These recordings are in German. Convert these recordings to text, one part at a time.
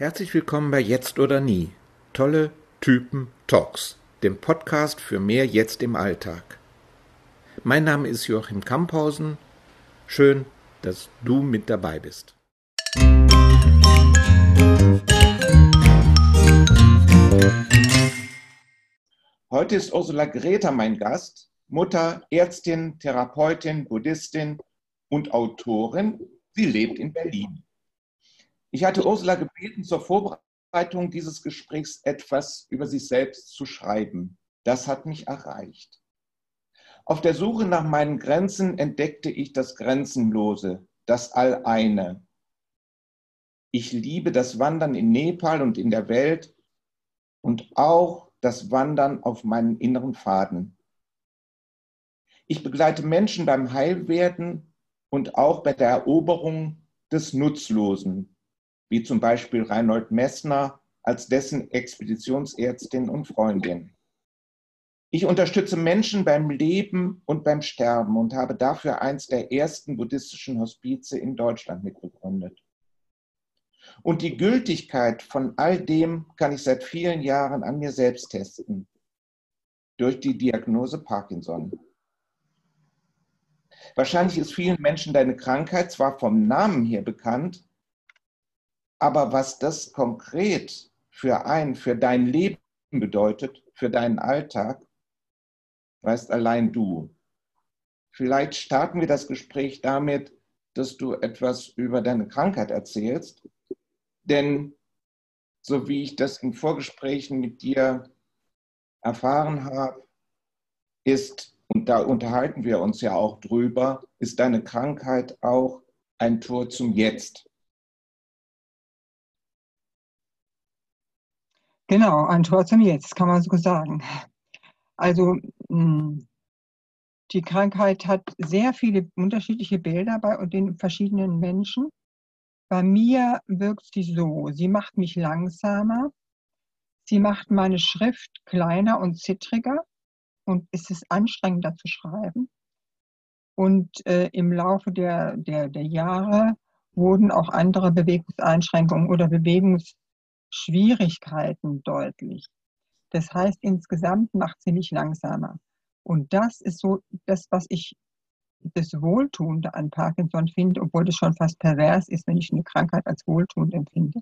Herzlich willkommen bei Jetzt oder Nie. Tolle Typen Talks, dem Podcast für mehr Jetzt im Alltag. Mein Name ist Joachim Kamphausen. Schön, dass du mit dabei bist. Heute ist Ursula Greta mein Gast, Mutter, Ärztin, Therapeutin, Buddhistin und Autorin. Sie lebt in Berlin. Ich hatte Ursula gebeten, zur Vorbereitung dieses Gesprächs etwas über sich selbst zu schreiben. Das hat mich erreicht. Auf der Suche nach meinen Grenzen entdeckte ich das Grenzenlose, das Alleine. Ich liebe das Wandern in Nepal und in der Welt und auch das Wandern auf meinen inneren Faden. Ich begleite Menschen beim Heilwerden und auch bei der Eroberung des Nutzlosen, wie zum Beispiel Reinhold Messner als dessen Expeditionsärztin und Freundin. Ich unterstütze Menschen beim Leben und beim Sterben und habe dafür eins der ersten buddhistischen Hospize in Deutschland mitbegründet. Und die Gültigkeit von all dem kann ich seit vielen Jahren an mir selbst testen. Durch die Diagnose Parkinson. Wahrscheinlich ist vielen Menschen deine Krankheit zwar vom Namen her bekannt, aber was das konkret für ein, für dein Leben bedeutet, für deinen Alltag, weißt allein du. Vielleicht starten wir das Gespräch damit, dass du etwas über deine Krankheit erzählst. Denn so wie ich das in Vorgesprächen mit dir erfahren habe, ist, und da unterhalten wir uns ja auch drüber, ist deine Krankheit auch ein Tor zum Jetzt. Genau, ein Tor zum Jetzt, kann man so sagen. Also hm, die Krankheit hat sehr viele unterschiedliche Bilder bei den verschiedenen Menschen. Bei mir wirkt sie so, sie macht mich langsamer, sie macht meine Schrift kleiner und zittriger und es ist anstrengender zu schreiben. Und äh, im Laufe der, der, der Jahre wurden auch andere Bewegungseinschränkungen oder Bewegungs Schwierigkeiten deutlich. Das heißt, insgesamt macht sie mich langsamer. Und das ist so das, was ich das Wohltuende an Parkinson finde, obwohl das schon fast pervers ist, wenn ich eine Krankheit als wohltuend empfinde.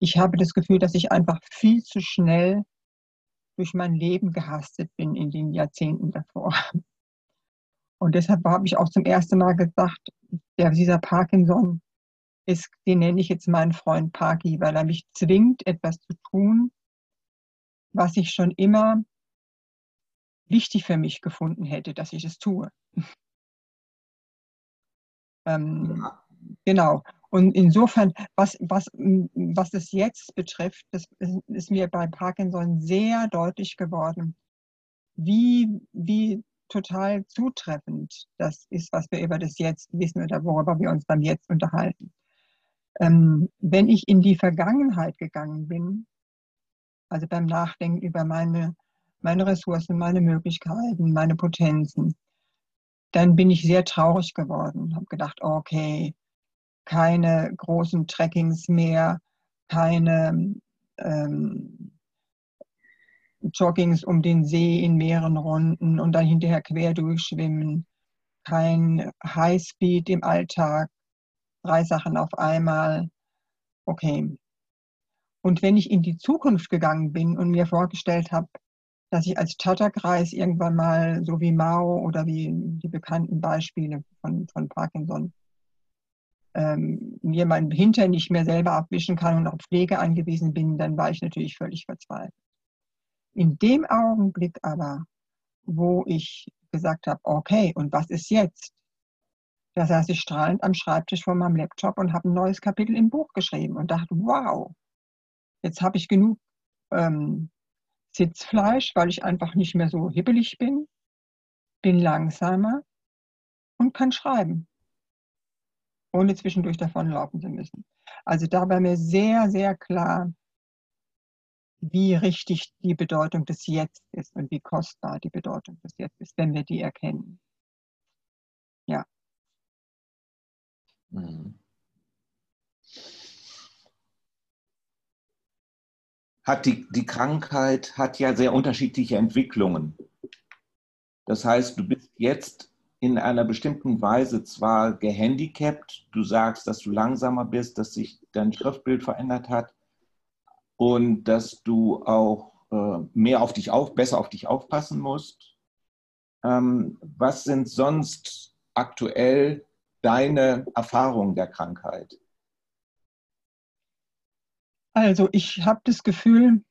Ich habe das Gefühl, dass ich einfach viel zu schnell durch mein Leben gehastet bin in den Jahrzehnten davor. Und deshalb habe ich auch zum ersten Mal gesagt, der, dieser Parkinson ist, den nenne ich jetzt meinen Freund Parky, weil er mich zwingt, etwas zu tun, was ich schon immer wichtig für mich gefunden hätte, dass ich es tue. ähm, genau. Und insofern, was, was, was es jetzt betrifft, das ist mir bei Parkinson sehr deutlich geworden, wie, wie total zutreffend das ist, was wir über das Jetzt wissen oder worüber wir uns beim Jetzt unterhalten. Ähm, wenn ich in die Vergangenheit gegangen bin, also beim Nachdenken über meine, meine Ressourcen, meine Möglichkeiten, meine Potenzen, dann bin ich sehr traurig geworden. Habe gedacht, okay, keine großen Trekkings mehr, keine ähm, Joggings um den See in mehreren Runden und dann hinterher quer durchschwimmen, kein Highspeed im Alltag, drei Sachen auf einmal. Okay. Und wenn ich in die Zukunft gegangen bin und mir vorgestellt habe, dass ich als Tatterkreis irgendwann mal, so wie Mao oder wie die bekannten Beispiele von, von Parkinson, ähm, mir mein Hintern nicht mehr selber abwischen kann und auf Pflege angewiesen bin, dann war ich natürlich völlig verzweifelt. In dem Augenblick aber, wo ich gesagt habe, okay, und was ist jetzt? Da saß ich strahlend am Schreibtisch vor meinem Laptop und habe ein neues Kapitel im Buch geschrieben und dachte, wow, jetzt habe ich genug ähm, Sitzfleisch, weil ich einfach nicht mehr so hibbelig bin, bin langsamer und kann schreiben, ohne zwischendurch davonlaufen zu müssen. Also da war mir sehr, sehr klar, wie richtig die Bedeutung des Jetzt ist und wie kostbar die Bedeutung des Jetzt ist, wenn wir die erkennen. Ja. Mhm. hat die, die Krankheit hat ja sehr unterschiedliche Entwicklungen. Das heißt, du bist jetzt in einer bestimmten Weise zwar gehandicapt, du sagst, dass du langsamer bist, dass sich dein Schriftbild verändert hat und dass du auch äh, mehr auf dich auf, besser auf dich aufpassen musst. Ähm, was sind sonst aktuell deine Erfahrungen der Krankheit? Also ich habe das Gefühl,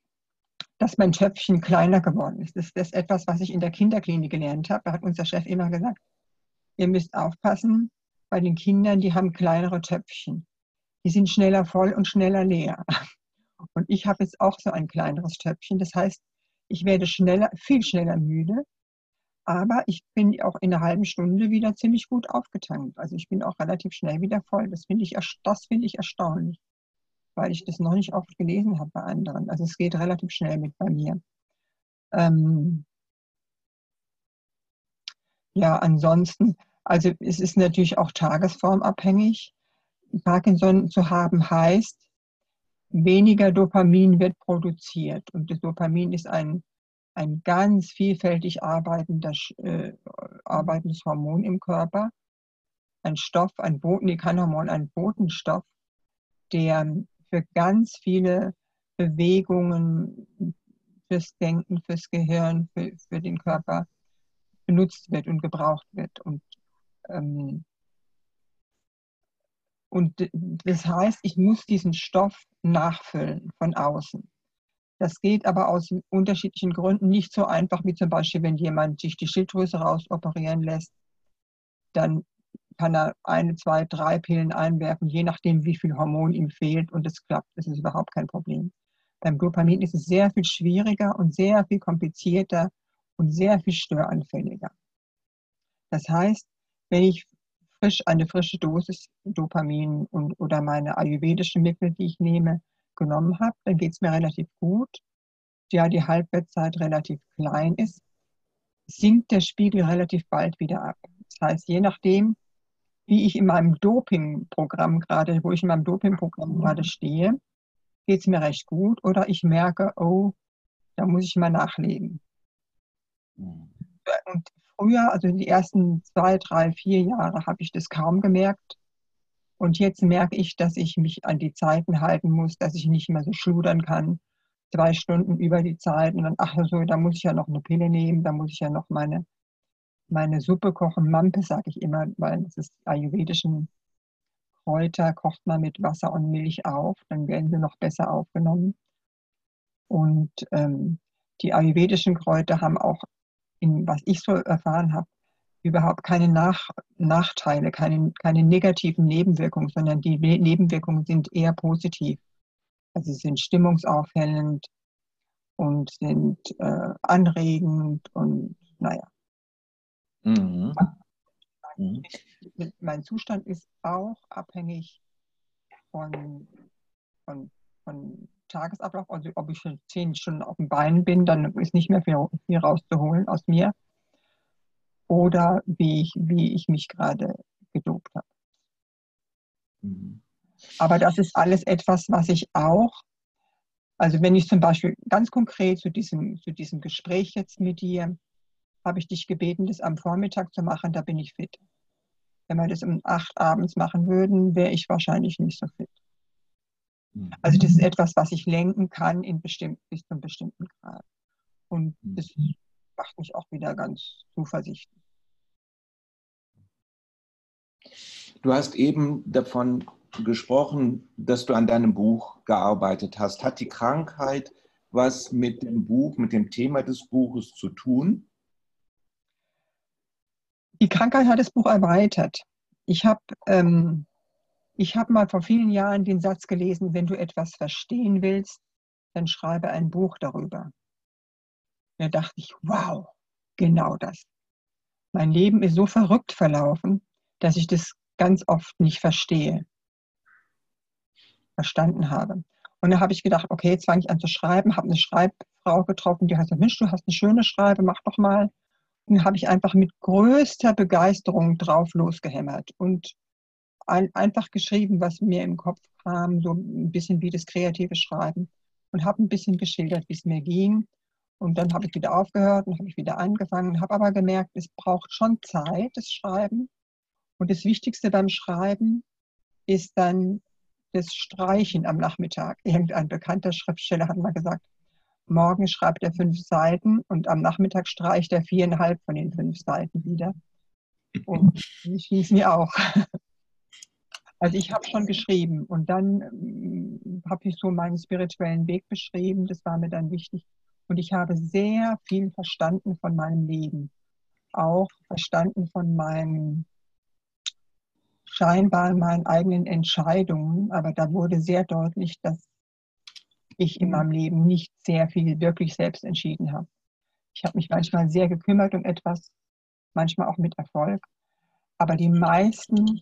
dass mein Töpfchen kleiner geworden ist. Das ist etwas, was ich in der Kinderklinik gelernt habe. Da hat unser Chef immer gesagt, ihr müsst aufpassen bei den Kindern, die haben kleinere Töpfchen. Die sind schneller voll und schneller leer. Und ich habe jetzt auch so ein kleineres Töpfchen. Das heißt, ich werde schneller, viel schneller müde, aber ich bin auch in einer halben Stunde wieder ziemlich gut aufgetankt. Also ich bin auch relativ schnell wieder voll. Das finde ich, das finde ich erstaunlich, weil ich das noch nicht oft gelesen habe bei anderen. Also es geht relativ schnell mit bei mir. Ähm ja, ansonsten, also es ist natürlich auch tagesformabhängig. Parkinson zu haben heißt, weniger Dopamin wird produziert. Und das Dopamin ist ein, ein ganz vielfältig arbeitender, äh, arbeitendes Hormon im Körper. Ein Stoff, ein Boten, nee, kein Hormon, ein Botenstoff, der für ganz viele Bewegungen, fürs Denken, fürs Gehirn, für, für den Körper benutzt wird und gebraucht wird. Und ähm, und das heißt, ich muss diesen Stoff nachfüllen von außen. Das geht aber aus unterschiedlichen Gründen nicht so einfach, wie zum Beispiel, wenn jemand sich die Schilddrüse rausoperieren lässt, dann kann er eine, zwei, drei Pillen einwerfen, je nachdem, wie viel Hormon ihm fehlt und es klappt. Das ist überhaupt kein Problem. Beim Dopamin ist es sehr viel schwieriger und sehr viel komplizierter und sehr viel störanfälliger. Das heißt, wenn ich frisch, eine frische Dosis Dopamin und, oder meine ayurvedischen Mittel, die ich nehme, genommen habe, dann geht es mir relativ gut. Ja, die Halbwertszeit relativ klein ist, sinkt der Spiegel relativ bald wieder ab. Das heißt, je nachdem, wie ich in meinem Dopingprogramm gerade, wo ich in meinem Dopingprogramm gerade stehe, geht es mir recht gut oder ich merke, oh, da muss ich mal nachlegen. Mhm. Und früher, also die ersten zwei, drei, vier Jahre, habe ich das kaum gemerkt. Und jetzt merke ich, dass ich mich an die Zeiten halten muss, dass ich nicht mehr so schludern kann. Zwei Stunden über die Zeit und dann, ach so, da muss ich ja noch eine Pille nehmen, da muss ich ja noch meine, meine Suppe kochen. Mampe sage ich immer, weil das ist ayurvedischen Kräuter, kocht man mit Wasser und Milch auf, dann werden sie noch besser aufgenommen. Und ähm, die ayurvedischen Kräuter haben auch in, was ich so erfahren habe, überhaupt keine Nach Nachteile, keine, keine negativen Nebenwirkungen, sondern die ne Nebenwirkungen sind eher positiv. Also sie sind stimmungsaufhellend und sind äh, anregend und naja. Mhm. Mhm. Mein Zustand ist auch abhängig von, von, von Tagesablauf, also ob ich schon zehn Stunden auf dem Bein bin, dann ist nicht mehr viel, viel rauszuholen aus mir. Oder wie ich, wie ich mich gerade gedopt habe. Mhm. Aber das ist alles etwas, was ich auch, also wenn ich zum Beispiel ganz konkret zu diesem, zu diesem Gespräch jetzt mit dir, habe ich dich gebeten, das am Vormittag zu machen, da bin ich fit. Wenn wir das um acht abends machen würden, wäre ich wahrscheinlich nicht so fit. Also das ist etwas, was ich lenken kann in bestimmt, bis zu einem bestimmten Grad. Und das mhm. Macht mich auch wieder ganz zuversichtlich. Du hast eben davon gesprochen, dass du an deinem Buch gearbeitet hast. Hat die Krankheit was mit dem Buch, mit dem Thema des Buches zu tun? Die Krankheit hat das Buch erweitert. Ich habe ähm, ich habe mal vor vielen Jahren den Satz gelesen, wenn du etwas verstehen willst, dann schreibe ein Buch darüber. Da dachte ich, wow, genau das. Mein Leben ist so verrückt verlaufen, dass ich das ganz oft nicht verstehe, verstanden habe. Und da habe ich gedacht, okay, jetzt fange ich an zu schreiben, habe eine Schreibfrau getroffen, die hat gesagt, Mensch, du hast eine schöne Schreibe, mach doch mal. Und habe ich einfach mit größter Begeisterung drauf losgehämmert. Und ein, einfach geschrieben, was mir im Kopf kam, so ein bisschen wie das kreative Schreiben. Und habe ein bisschen geschildert, wie es mir ging. Und dann habe ich wieder aufgehört und habe ich wieder angefangen, habe aber gemerkt, es braucht schon Zeit, das Schreiben. Und das Wichtigste beim Schreiben ist dann das Streichen am Nachmittag. Irgendein bekannter Schriftsteller hat mal gesagt, morgen schreibt er fünf Seiten und am Nachmittag streicht er viereinhalb von den fünf Seiten wieder. Und ich ging es mir auch. Also ich habe schon geschrieben und dann ähm, habe ich so meinen spirituellen Weg beschrieben. Das war mir dann wichtig. Und ich habe sehr viel verstanden von meinem Leben. Auch verstanden von meinen scheinbar meinen eigenen Entscheidungen. Aber da wurde sehr deutlich, dass ich in meinem Leben nicht sehr viel wirklich selbst entschieden habe. Ich habe mich manchmal sehr gekümmert um etwas, manchmal auch mit Erfolg. Aber die meisten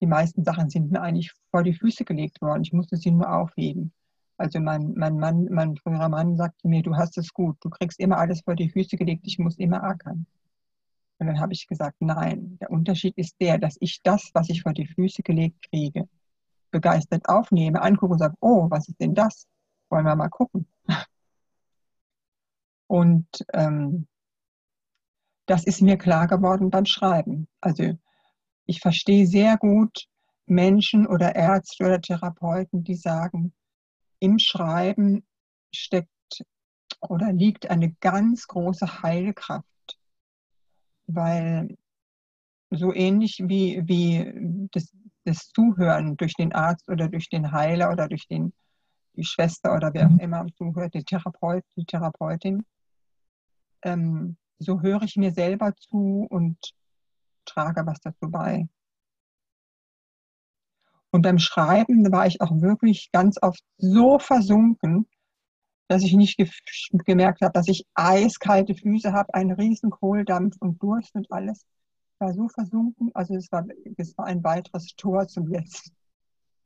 die meisten Sachen sind mir eigentlich vor die Füße gelegt worden. Ich musste sie nur aufheben. Also mein, mein Mann, mein früherer Mann sagte mir, du hast es gut, du kriegst immer alles vor die Füße gelegt, ich muss immer ackern. Und dann habe ich gesagt, nein, der Unterschied ist der, dass ich das, was ich vor die Füße gelegt kriege, begeistert aufnehme, angucke und sage, oh, was ist denn das? Wollen wir mal gucken. Und ähm, das ist mir klar geworden beim Schreiben. Also ich verstehe sehr gut Menschen oder Ärzte oder Therapeuten, die sagen, im Schreiben steckt oder liegt eine ganz große Heilkraft, weil so ähnlich wie, wie das, das Zuhören durch den Arzt oder durch den Heiler oder durch den, die Schwester oder wer auch mhm. immer zuhört, die, Therapeut, die Therapeutin, ähm, so höre ich mir selber zu und trage was dazu bei. Und beim Schreiben war ich auch wirklich ganz oft so versunken, dass ich nicht ge gemerkt habe, dass ich eiskalte Füße habe, einen riesen Kohldampf und Durst und alles. Ich war so versunken. Also es war, es war ein weiteres Tor zum Jetzt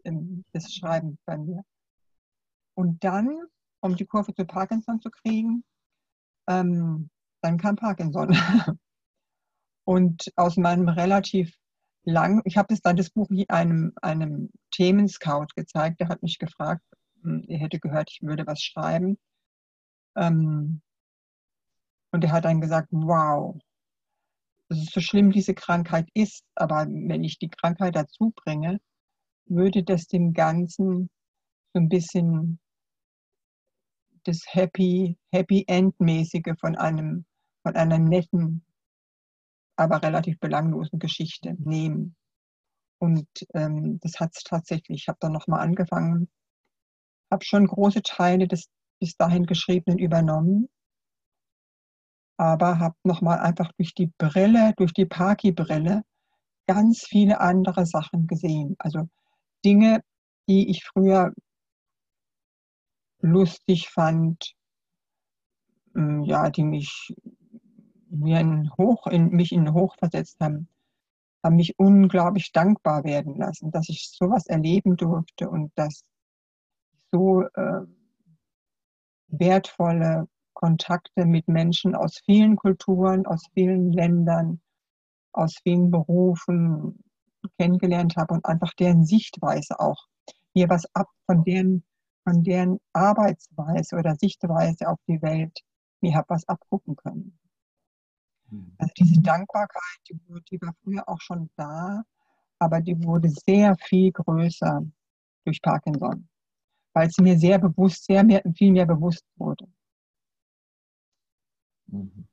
des Schreibens bei mir. Und dann, um die Kurve zu Parkinson zu kriegen, ähm, dann kam Parkinson. Und aus meinem relativ lang, ich habe es dann das Buch einem, einem Themenscout gezeigt, der hat mich gefragt, hm, er hätte gehört, ich würde was schreiben. Ähm, und er hat dann gesagt, wow, so schlimm diese Krankheit ist, aber wenn ich die Krankheit dazu bringe, würde das dem Ganzen so ein bisschen das Happy, Happy End-mäßige von einem, von einer netten aber relativ belanglosen Geschichte nehmen. Und ähm, das hat es tatsächlich. Ich habe dann nochmal angefangen, habe schon große Teile des bis dahin Geschriebenen übernommen, aber habe nochmal einfach durch die Brille, durch die Parky-Brille, ganz viele andere Sachen gesehen. Also Dinge, die ich früher lustig fand, hm, ja, die mich mir in Hoch, in, mich in Hoch versetzt haben, haben mich unglaublich dankbar werden lassen, dass ich sowas erleben durfte und dass so äh, wertvolle Kontakte mit Menschen aus vielen Kulturen, aus vielen Ländern, aus vielen Berufen kennengelernt habe und einfach deren Sichtweise auch mir was ab von deren, von deren Arbeitsweise oder Sichtweise auf die Welt mir habe was abgucken können. Also diese Dankbarkeit, die, die war früher auch schon da, aber die wurde sehr viel größer durch Parkinson, weil es mir sehr bewusst, sehr mehr, viel mehr bewusst wurde. Mhm.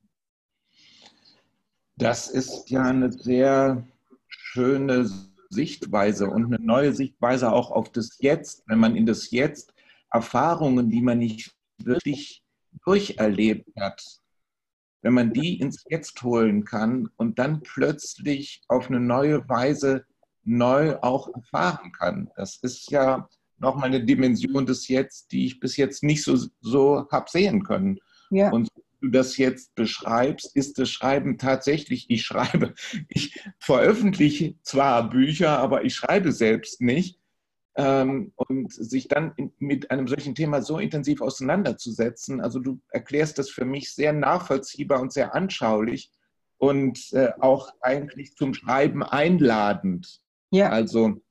Das ist ja eine sehr schöne Sichtweise und eine neue Sichtweise auch auf das Jetzt, wenn man in das Jetzt Erfahrungen, die man nicht wirklich durcherlebt hat, wenn man die ins Jetzt holen kann und dann plötzlich auf eine neue Weise neu auch erfahren kann. Das ist ja nochmal eine Dimension des Jetzt, die ich bis jetzt nicht so, so habe sehen können. Ja. Und du das jetzt beschreibst, ist das Schreiben tatsächlich, ich schreibe, ich veröffentliche zwar Bücher, aber ich schreibe selbst nicht. Ähm, und sich dann mit einem solchen Thema so intensiv auseinanderzusetzen. Also du erklärst das für mich sehr nachvollziehbar und sehr anschaulich und äh, auch eigentlich zum Schreiben einladend. Ja. Also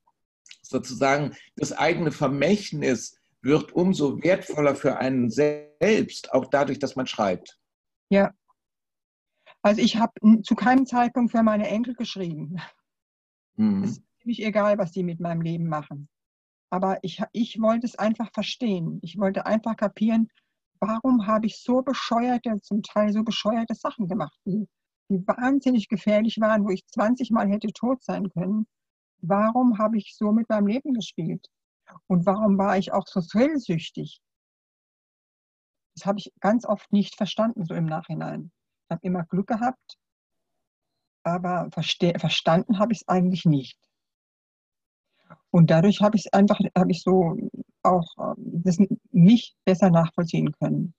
sozusagen das eigene Vermächtnis wird umso wertvoller für einen selbst, auch dadurch, dass man schreibt. Ja. Also ich habe zu keinem Zeitpunkt für meine Enkel geschrieben. Mhm. Es ist ziemlich egal, was die mit meinem Leben machen. Aber ich, ich wollte es einfach verstehen. Ich wollte einfach kapieren, warum habe ich so bescheuerte, zum Teil so bescheuerte Sachen gemacht, die, die wahnsinnig gefährlich waren, wo ich 20 Mal hätte tot sein können. Warum habe ich so mit meinem Leben gespielt? Und warum war ich auch so thrillsüchtig? Das habe ich ganz oft nicht verstanden, so im Nachhinein. Ich habe immer Glück gehabt, aber verstanden habe ich es eigentlich nicht. Und dadurch habe ich es einfach, habe ich so auch ähm, das mich besser nachvollziehen können.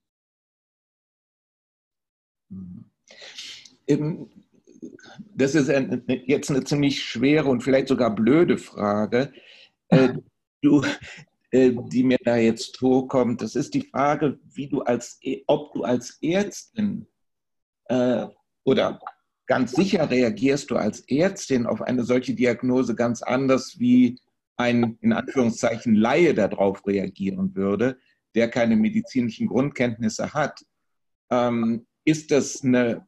Das ist jetzt eine ziemlich schwere und vielleicht sogar blöde Frage, äh, du, äh, die mir da jetzt vorkommt. Das ist die Frage, wie du als, ob du als Ärztin äh, oder ganz sicher reagierst du als Ärztin auf eine solche Diagnose ganz anders, wie ein in Anführungszeichen Laie darauf reagieren würde, der keine medizinischen Grundkenntnisse hat. Ähm, ist das eine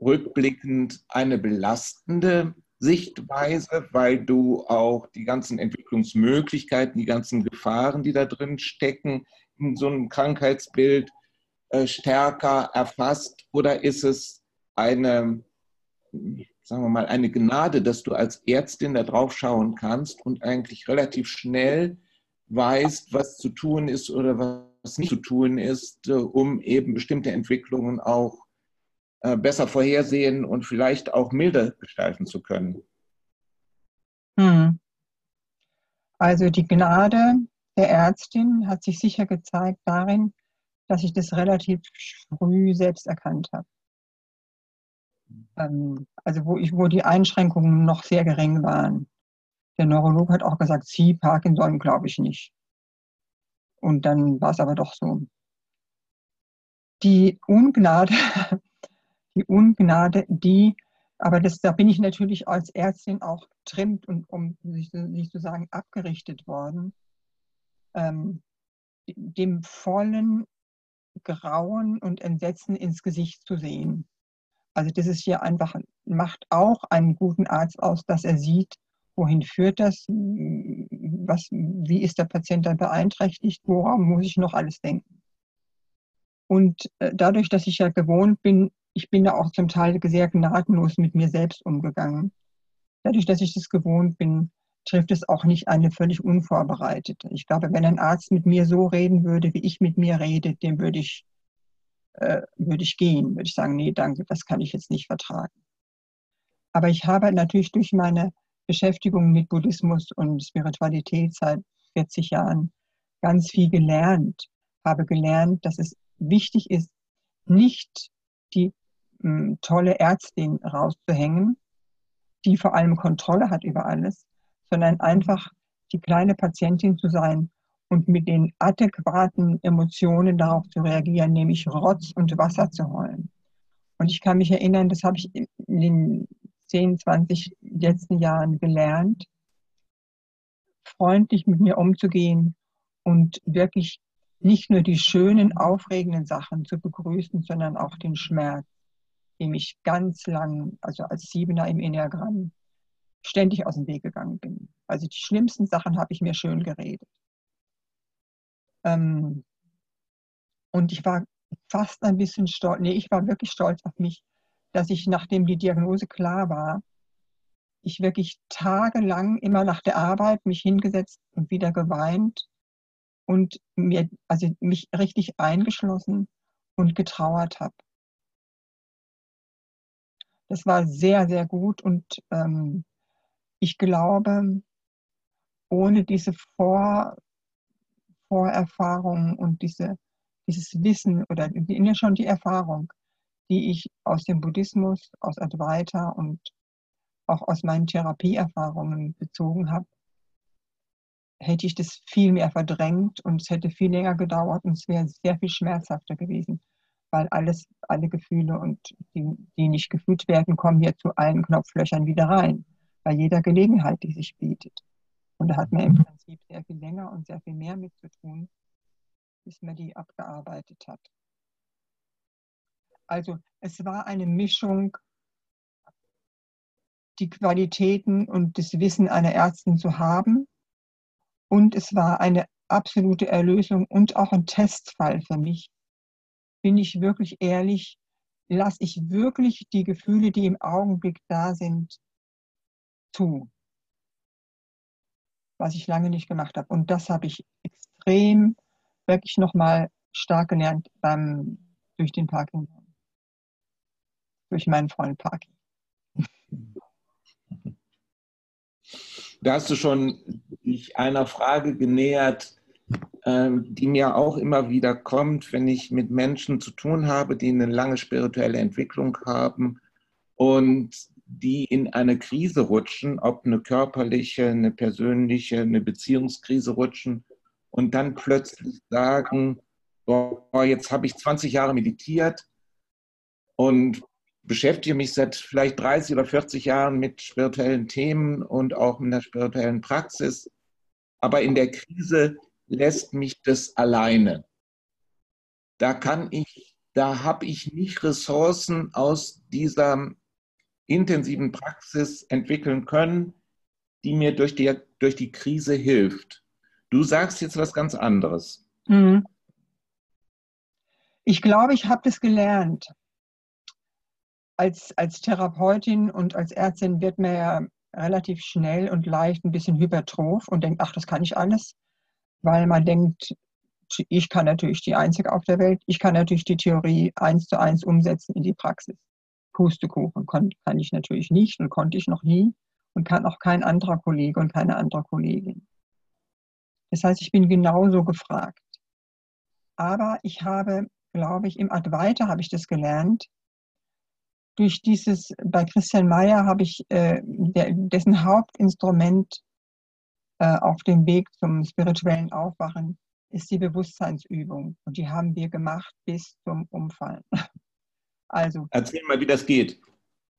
rückblickend eine belastende Sichtweise, weil du auch die ganzen Entwicklungsmöglichkeiten, die ganzen Gefahren, die da drin stecken, in so einem Krankheitsbild äh, stärker erfasst? Oder ist es eine, sagen wir mal, eine Gnade, dass du als Ärztin da drauf schauen kannst und eigentlich relativ schnell weißt, was zu tun ist oder was nicht zu tun ist, äh, um eben bestimmte Entwicklungen auch äh, besser vorhersehen und vielleicht auch milder gestalten zu können. Hm. Also die Gnade der Ärztin hat sich sicher gezeigt darin, dass ich das relativ früh selbst erkannt habe. Ähm, also wo, ich, wo die Einschränkungen noch sehr gering waren. Der Neurolog hat auch gesagt, Sie, Parkinson glaube ich nicht. Und dann war es aber doch so. Die Ungnade die Ungnade, die, aber das, da bin ich natürlich als Ärztin auch trimmt und um sich, sich zu sagen abgerichtet worden, ähm, dem vollen Grauen und Entsetzen ins Gesicht zu sehen. Also das ist hier einfach, macht auch einen guten Arzt aus, dass er sieht, wohin führt das, was, wie ist der Patient dann beeinträchtigt, woran muss ich noch alles denken. Und äh, dadurch, dass ich ja gewohnt bin, ich bin da auch zum Teil sehr gnadenlos mit mir selbst umgegangen. Dadurch, dass ich das gewohnt bin, trifft es auch nicht eine völlig unvorbereitete. Ich glaube, wenn ein Arzt mit mir so reden würde, wie ich mit mir rede, dem würde ich, äh, würde ich gehen, würde ich sagen, nee, danke, das kann ich jetzt nicht vertragen. Aber ich habe natürlich durch meine Beschäftigung mit Buddhismus und Spiritualität seit 40 Jahren ganz viel gelernt, habe gelernt, dass es wichtig ist, nicht die tolle Ärztin rauszuhängen, die vor allem Kontrolle hat über alles, sondern einfach die kleine Patientin zu sein und mit den adäquaten Emotionen darauf zu reagieren, nämlich Rotz und Wasser zu heulen. Und ich kann mich erinnern, das habe ich in den 10, 20 letzten Jahren gelernt, freundlich mit mir umzugehen und wirklich nicht nur die schönen, aufregenden Sachen zu begrüßen, sondern auch den Schmerz dem ich ganz lang, also als Siebener im Enneagramm, ständig aus dem Weg gegangen bin. Also die schlimmsten Sachen habe ich mir schön geredet. Ähm, und ich war fast ein bisschen stolz, nee, ich war wirklich stolz auf mich, dass ich, nachdem die Diagnose klar war, ich wirklich tagelang immer nach der Arbeit mich hingesetzt und wieder geweint und mir, also mich richtig eingeschlossen und getrauert habe. Das war sehr, sehr gut und ähm, ich glaube, ohne diese Vor, Vorerfahrung und diese, dieses Wissen oder ja schon die Erfahrung, die ich aus dem Buddhismus, aus Advaita und auch aus meinen Therapieerfahrungen bezogen habe, hätte ich das viel mehr verdrängt und es hätte viel länger gedauert und es wäre sehr viel schmerzhafter gewesen weil alles, alle Gefühle und die, die nicht gefühlt werden, kommen hier zu allen Knopflöchern wieder rein, bei jeder Gelegenheit, die sich bietet. Und da hat man im Prinzip sehr viel länger und sehr viel mehr mit zu tun, bis man die abgearbeitet hat. Also es war eine Mischung, die Qualitäten und das Wissen einer Ärztin zu haben. Und es war eine absolute Erlösung und auch ein Testfall für mich. Bin ich wirklich ehrlich, lasse ich wirklich die Gefühle, die im Augenblick da sind, zu. Was ich lange nicht gemacht habe. Und das habe ich extrem, wirklich nochmal stark gelernt beim, durch den Parking. Durch meinen Freund Parking. Da hast du schon dich einer Frage genähert, ähm, die mir auch immer wieder kommt, wenn ich mit Menschen zu tun habe, die eine lange spirituelle Entwicklung haben und die in eine Krise rutschen, ob eine körperliche, eine persönliche, eine Beziehungskrise rutschen und dann plötzlich sagen, boah, jetzt habe ich 20 Jahre meditiert und beschäftige mich seit vielleicht 30 oder 40 Jahren mit spirituellen Themen und auch mit der spirituellen Praxis. Aber in der Krise lässt mich das alleine. Da kann ich, da habe ich nicht Ressourcen aus dieser intensiven Praxis entwickeln können, die mir durch die, durch die Krise hilft. Du sagst jetzt was ganz anderes. Mhm. Ich glaube, ich habe das gelernt. Als, als Therapeutin und als Ärztin wird man ja relativ schnell und leicht ein bisschen hypertroph und denkt, ach, das kann ich alles weil man denkt, ich kann natürlich die Einzige auf der Welt, ich kann natürlich die Theorie eins zu eins umsetzen in die Praxis. Pustekuchen kann, kann ich natürlich nicht und konnte ich noch nie und kann auch kein anderer Kollege und keine andere Kollegin. Das heißt, ich bin genauso gefragt. Aber ich habe, glaube ich, im Advaita habe ich das gelernt. Durch dieses, bei Christian Mayer habe ich, äh, der, dessen Hauptinstrument äh, auf dem Weg zum spirituellen Aufwachen ist die Bewusstseinsübung. Und die haben wir gemacht bis zum Umfallen. Also. Erzähl mal, wie das geht.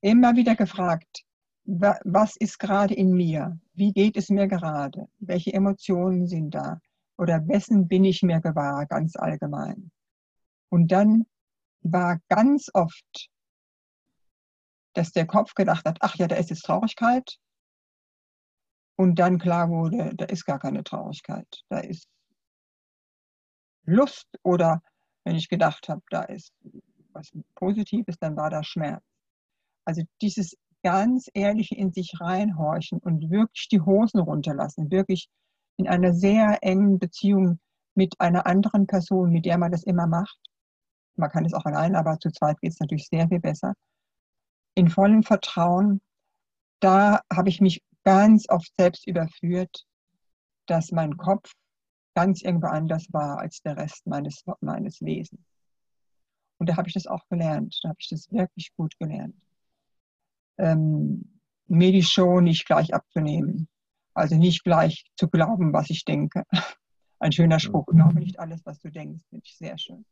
Immer wieder gefragt, was ist gerade in mir? Wie geht es mir gerade? Welche Emotionen sind da? Oder wessen bin ich mir gewahr, ganz allgemein? Und dann war ganz oft, dass der Kopf gedacht hat, ach ja, da ist jetzt Traurigkeit und dann klar wurde, da ist gar keine Traurigkeit, da ist Lust oder wenn ich gedacht habe, da ist was Positives, dann war da Schmerz. Also dieses ganz ehrliche in sich reinhorchen und wirklich die Hosen runterlassen, wirklich in einer sehr engen Beziehung mit einer anderen Person, mit der man das immer macht. Man kann es auch allein, aber zu zweit geht es natürlich sehr viel besser. In vollem Vertrauen, da habe ich mich ganz oft selbst überführt, dass mein Kopf ganz irgendwo anders war als der Rest meines, meines Wesens. Und da habe ich das auch gelernt. Da habe ich das wirklich gut gelernt. Ähm, mir die Show nicht gleich abzunehmen. Also nicht gleich zu glauben, was ich denke. Ein schöner Spruch. Glaube nicht alles, was du denkst. Finde ich sehr schön.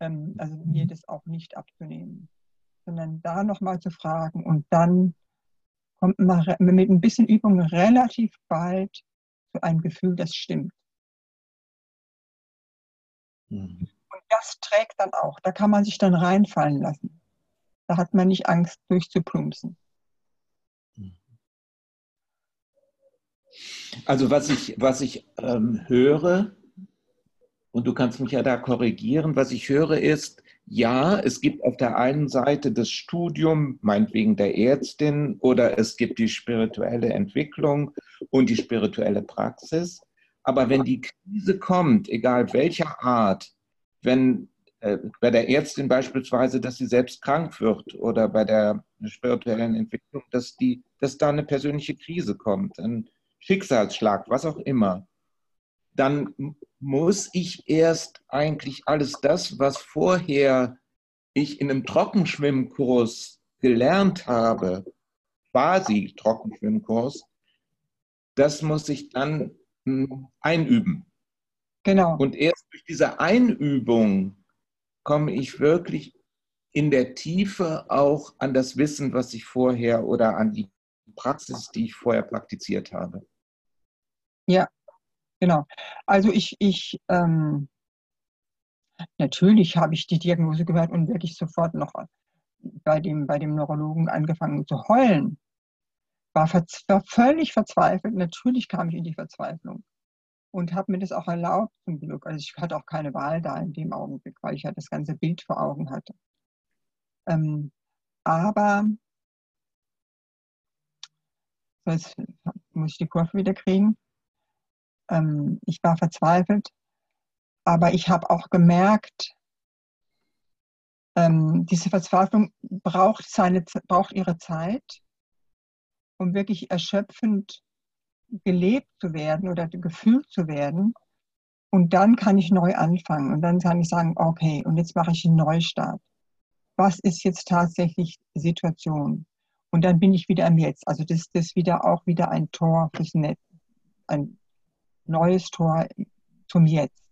Ähm, also mir das auch nicht abzunehmen. Sondern da nochmal zu fragen und dann kommt man mit ein bisschen Übung relativ bald zu einem Gefühl, das stimmt. Mhm. Das trägt dann auch. Da kann man sich dann reinfallen lassen. Da hat man nicht Angst, durchzuplumpsen. Also was ich, was ich ähm, höre, und du kannst mich ja da korrigieren, was ich höre ist, ja, es gibt auf der einen Seite das Studium, meinetwegen der Ärztin, oder es gibt die spirituelle Entwicklung und die spirituelle Praxis. Aber wenn die Krise kommt, egal welcher Art, wenn äh, bei der Ärztin beispielsweise, dass sie selbst krank wird oder bei der spirituellen Entwicklung, dass, die, dass da eine persönliche Krise kommt, ein Schicksalsschlag, was auch immer, dann muss ich erst eigentlich alles das, was vorher ich in einem Trockenschwimmkurs gelernt habe, quasi Trockenschwimmkurs, das muss ich dann hm, einüben. Genau. Und erst durch diese Einübung komme ich wirklich in der Tiefe auch an das Wissen, was ich vorher oder an die Praxis, die ich vorher praktiziert habe. Ja, genau. Also ich, ich ähm, natürlich habe ich die Diagnose gehört und wirklich sofort noch bei dem, bei dem Neurologen angefangen zu heulen. War, war völlig verzweifelt. Natürlich kam ich in die Verzweiflung und habe mir das auch erlaubt zum Glück. Also ich hatte auch keine Wahl da in dem Augenblick, weil ich ja das ganze Bild vor Augen hatte. Ähm, aber jetzt muss ich die Kurve wieder kriegen. Ähm, ich war verzweifelt, aber ich habe auch gemerkt, ähm, diese Verzweiflung braucht, seine, braucht ihre Zeit, um wirklich erschöpfend gelebt zu werden oder gefühlt zu werden. Und dann kann ich neu anfangen und dann kann ich sagen, okay, und jetzt mache ich einen Neustart. Was ist jetzt tatsächlich Situation? Und dann bin ich wieder im Jetzt. Also das, das ist wieder auch wieder ein Tor fürs Netz. Ein neues Tor zum Jetzt.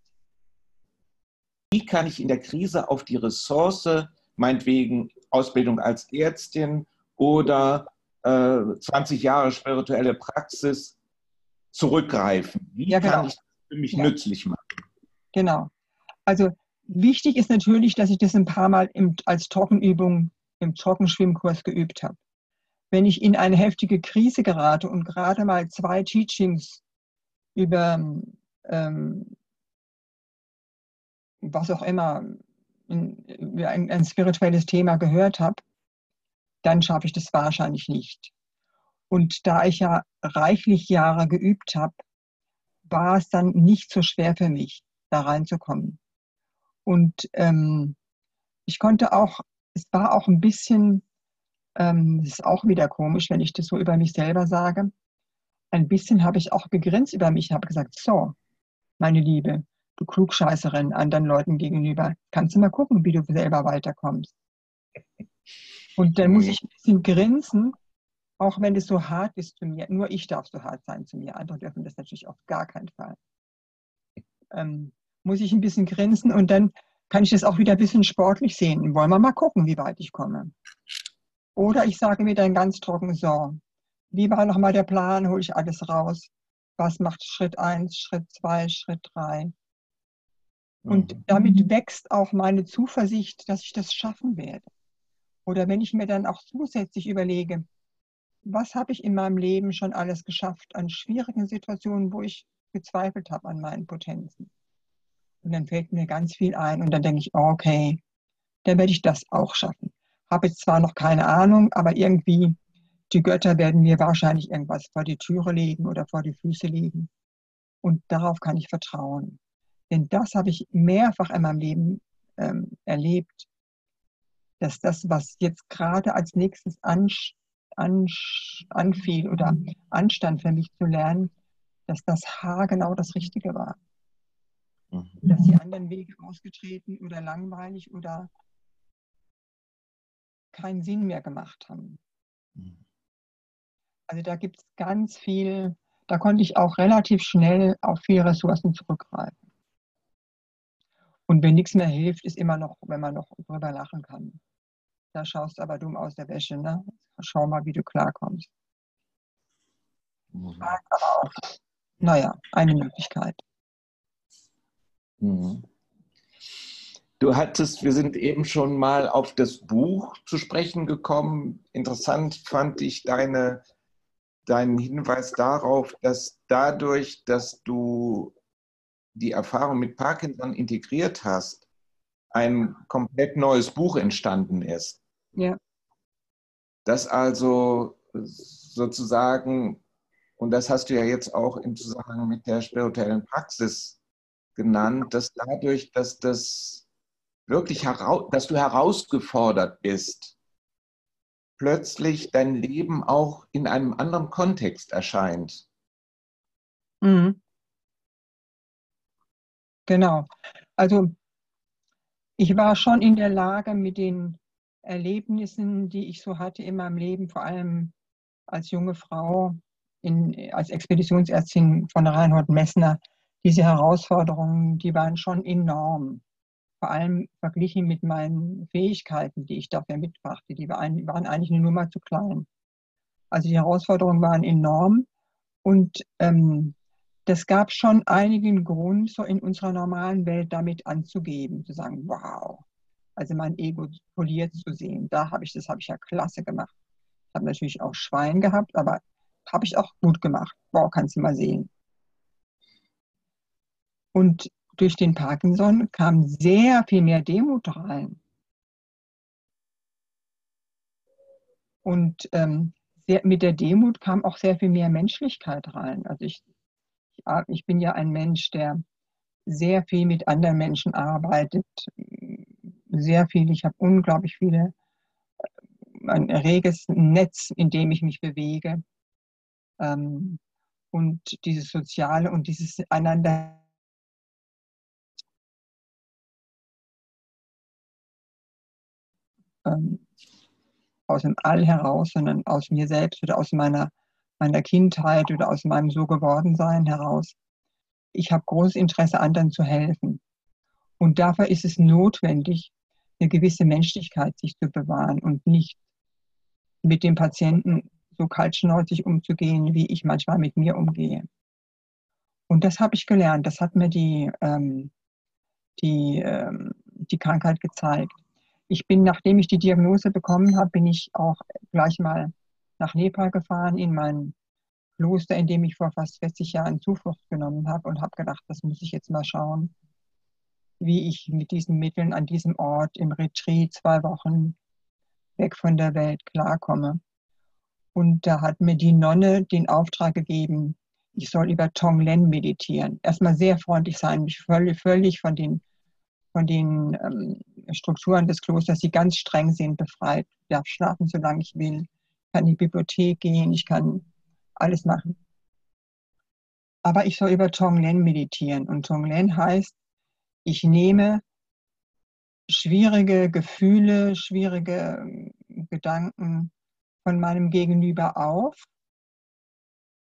Wie kann ich in der Krise auf die Ressource, meinetwegen Ausbildung als Ärztin oder äh, 20 Jahre spirituelle Praxis zurückgreifen? Wie ja, genau. kann ich das für mich ja. nützlich machen? Genau. Also wichtig ist natürlich, dass ich das ein paar Mal im, als Trockenübung im Trockenschwimmkurs geübt habe. Wenn ich in eine heftige Krise gerate und gerade mal zwei Teachings über ähm, was auch immer, in, ein, ein spirituelles Thema gehört habe, dann schaffe ich das wahrscheinlich nicht. Und da ich ja reichlich Jahre geübt habe, war es dann nicht so schwer für mich, da reinzukommen. Und ähm, ich konnte auch, es war auch ein bisschen, ähm, es ist auch wieder komisch, wenn ich das so über mich selber sage, ein bisschen habe ich auch gegrinst über mich, habe gesagt, so, meine Liebe, du Klugscheißerin anderen Leuten gegenüber, kannst du mal gucken, wie du selber weiterkommst. Und dann muss ich ein bisschen grinsen auch wenn es so hart ist zu mir. Nur ich darf so hart sein zu mir. Andere dürfen das natürlich auf gar keinen Fall. Ähm, muss ich ein bisschen grinsen und dann kann ich das auch wieder ein bisschen sportlich sehen. Wollen wir mal gucken, wie weit ich komme. Oder ich sage mir dann ganz trocken, so, wie war nochmal der Plan, hole ich alles raus. Was macht Schritt 1, Schritt 2, Schritt 3? Und mhm. damit wächst auch meine Zuversicht, dass ich das schaffen werde. Oder wenn ich mir dann auch zusätzlich überlege, was habe ich in meinem Leben schon alles geschafft an schwierigen Situationen, wo ich gezweifelt habe an meinen Potenzen. Und dann fällt mir ganz viel ein und dann denke ich, okay, dann werde ich das auch schaffen. Habe jetzt zwar noch keine Ahnung, aber irgendwie, die Götter werden mir wahrscheinlich irgendwas vor die Türe legen oder vor die Füße legen. Und darauf kann ich vertrauen. Denn das habe ich mehrfach in meinem Leben ähm, erlebt, dass das, was jetzt gerade als nächstes ansteht, anfiel oder anstand für mich zu lernen, dass das Haar genau das Richtige war. Mhm. Dass die anderen Wege ausgetreten oder langweilig oder keinen Sinn mehr gemacht haben. Mhm. Also da gibt es ganz viel, da konnte ich auch relativ schnell auf viele Ressourcen zurückgreifen. Und wenn nichts mehr hilft, ist immer noch, wenn man noch drüber lachen kann. Da schaust du aber dumm aus der Wäsche, ne? Schau mal, wie du klarkommst. Mhm. Aber auch, naja, eine Möglichkeit. Mhm. Du hattest, wir sind eben schon mal auf das Buch zu sprechen gekommen. Interessant fand ich deine, deinen Hinweis darauf, dass dadurch, dass du die Erfahrung mit Parkinson integriert hast, ein komplett neues Buch entstanden ist. Ja. Dass also sozusagen, und das hast du ja jetzt auch im Zusammenhang mit der spirituellen Praxis genannt, dass dadurch, dass das wirklich heraus, dass du herausgefordert bist, plötzlich dein Leben auch in einem anderen Kontext erscheint. Mhm. Genau. Also ich war schon in der Lage, mit den Erlebnissen, die ich so hatte in meinem Leben, vor allem als junge Frau, in, als Expeditionsärztin von Reinhold Messner, diese Herausforderungen, die waren schon enorm. Vor allem verglichen mit meinen Fähigkeiten, die ich dafür mitbrachte, die waren, waren eigentlich eine Nummer zu klein. Also die Herausforderungen waren enorm und ähm, das gab schon einigen Grund, so in unserer normalen Welt damit anzugeben, zu sagen, wow, also mein Ego poliert zu sehen. Da habe ich, das habe ich ja klasse gemacht. Ich habe natürlich auch Schwein gehabt, aber habe ich auch gut gemacht. Wow, kannst du mal sehen. Und durch den Parkinson kam sehr viel mehr Demut rein. Und ähm, sehr, mit der Demut kam auch sehr viel mehr Menschlichkeit rein. Also ich, ich, ich bin ja ein Mensch, der sehr viel mit anderen Menschen arbeitet, sehr viel, ich habe unglaublich viele, ein reges Netz, in dem ich mich bewege. Ähm, und dieses Soziale und dieses einander ähm, aus dem All heraus, sondern aus mir selbst oder aus meiner, meiner Kindheit oder aus meinem so geworden sein heraus. Ich habe großes Interesse, anderen zu helfen. Und dafür ist es notwendig, eine gewisse Menschlichkeit sich zu bewahren und nicht mit dem Patienten so kaltschnäuzig umzugehen, wie ich manchmal mit mir umgehe. Und das habe ich gelernt. Das hat mir die, ähm, die, ähm, die Krankheit gezeigt. Ich bin, nachdem ich die Diagnose bekommen habe, bin ich auch gleich mal nach Nepal gefahren, in mein Kloster, in dem ich vor fast 40 Jahren Zuflucht genommen habe und habe gedacht, das muss ich jetzt mal schauen, wie ich mit diesen Mitteln an diesem Ort im Retreat zwei Wochen weg von der Welt klarkomme. Und da hat mir die Nonne den Auftrag gegeben, ich soll über Tonglen meditieren. Erstmal sehr freundlich sein, mich völlig, völlig von den, von den ähm, Strukturen des Klosters, die ganz streng sind, befreit. Ich darf schlafen, solange ich will. Ich kann in die Bibliothek gehen, ich kann alles machen. Aber ich soll über Tonglen meditieren. Und Tonglen heißt, ich nehme schwierige Gefühle, schwierige ähm, Gedanken von meinem Gegenüber auf,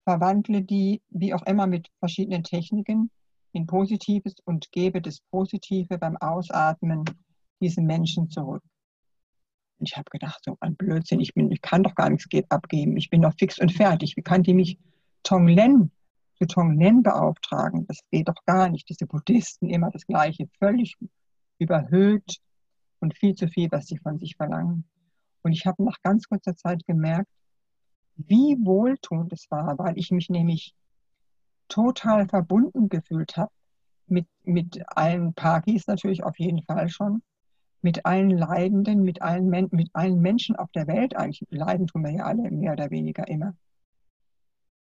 verwandle die, wie auch immer, mit verschiedenen Techniken in Positives und gebe das Positive beim Ausatmen diesen Menschen zurück. Und ich habe gedacht, so ein Blödsinn, ich, bin, ich kann doch gar nichts abgeben, ich bin doch fix und fertig. Wie kann die mich Tonglen zu Tonglen beauftragen? Das geht doch gar nicht. Diese Buddhisten immer das Gleiche, völlig überhöht und viel zu viel, was sie von sich verlangen. Und ich habe nach ganz kurzer Zeit gemerkt, wie wohltuend es war, weil ich mich nämlich total verbunden gefühlt habe mit, mit allen Pakis natürlich auf jeden Fall schon, mit allen Leidenden, mit allen, mit allen Menschen auf der Welt eigentlich. Leiden tun wir ja alle mehr oder weniger immer.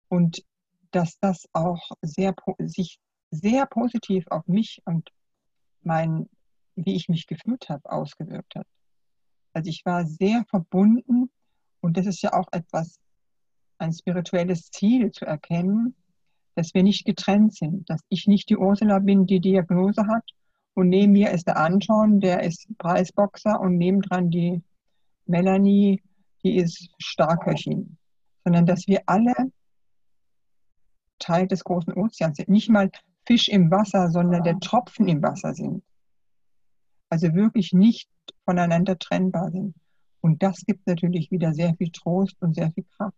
Und dass das auch sehr, sich sehr positiv auf mich und mein, wie ich mich gefühlt habe, ausgewirkt hat. Also ich war sehr verbunden und das ist ja auch etwas, ein spirituelles Ziel zu erkennen, dass wir nicht getrennt sind, dass ich nicht die Ursula bin, die Diagnose hat und neben mir ist der Anton, der ist Preisboxer und nebendran die Melanie, die ist Starköchin, sondern dass wir alle Teil des großen Ozeans sind, nicht mal Fisch im Wasser, sondern der Tropfen im Wasser sind. Also wirklich nicht voneinander trennbar sind. Und das gibt natürlich wieder sehr viel Trost und sehr viel Kraft.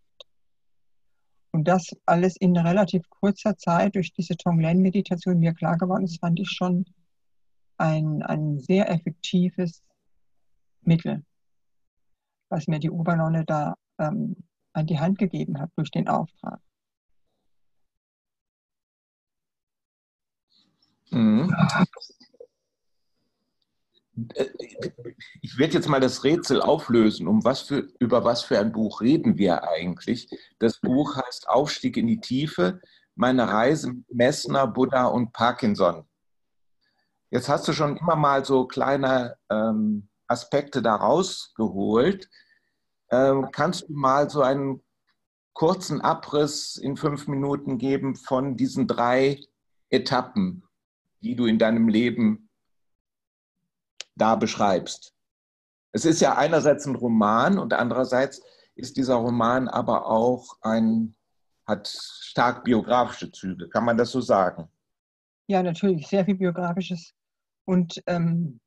Und das alles in relativ kurzer Zeit durch diese Tonglen-Meditation mir klar geworden ist, fand ich schon ein, ein sehr effektives Mittel, was mir die Obernonne da ähm, an die Hand gegeben hat durch den Auftrag. Mhm. Ich werde jetzt mal das Rätsel auflösen. Um was für, über was für ein Buch reden wir eigentlich? Das Buch heißt Aufstieg in die Tiefe, meine Reise mit Messner, Buddha und Parkinson. Jetzt hast du schon immer mal so kleine ähm, Aspekte daraus geholt. Ähm, kannst du mal so einen kurzen Abriss in fünf Minuten geben von diesen drei Etappen, die du in deinem Leben da beschreibst. Es ist ja einerseits ein Roman und andererseits ist dieser Roman aber auch ein, hat stark biografische Züge. Kann man das so sagen? Ja, natürlich, sehr viel biografisches. Und ähm,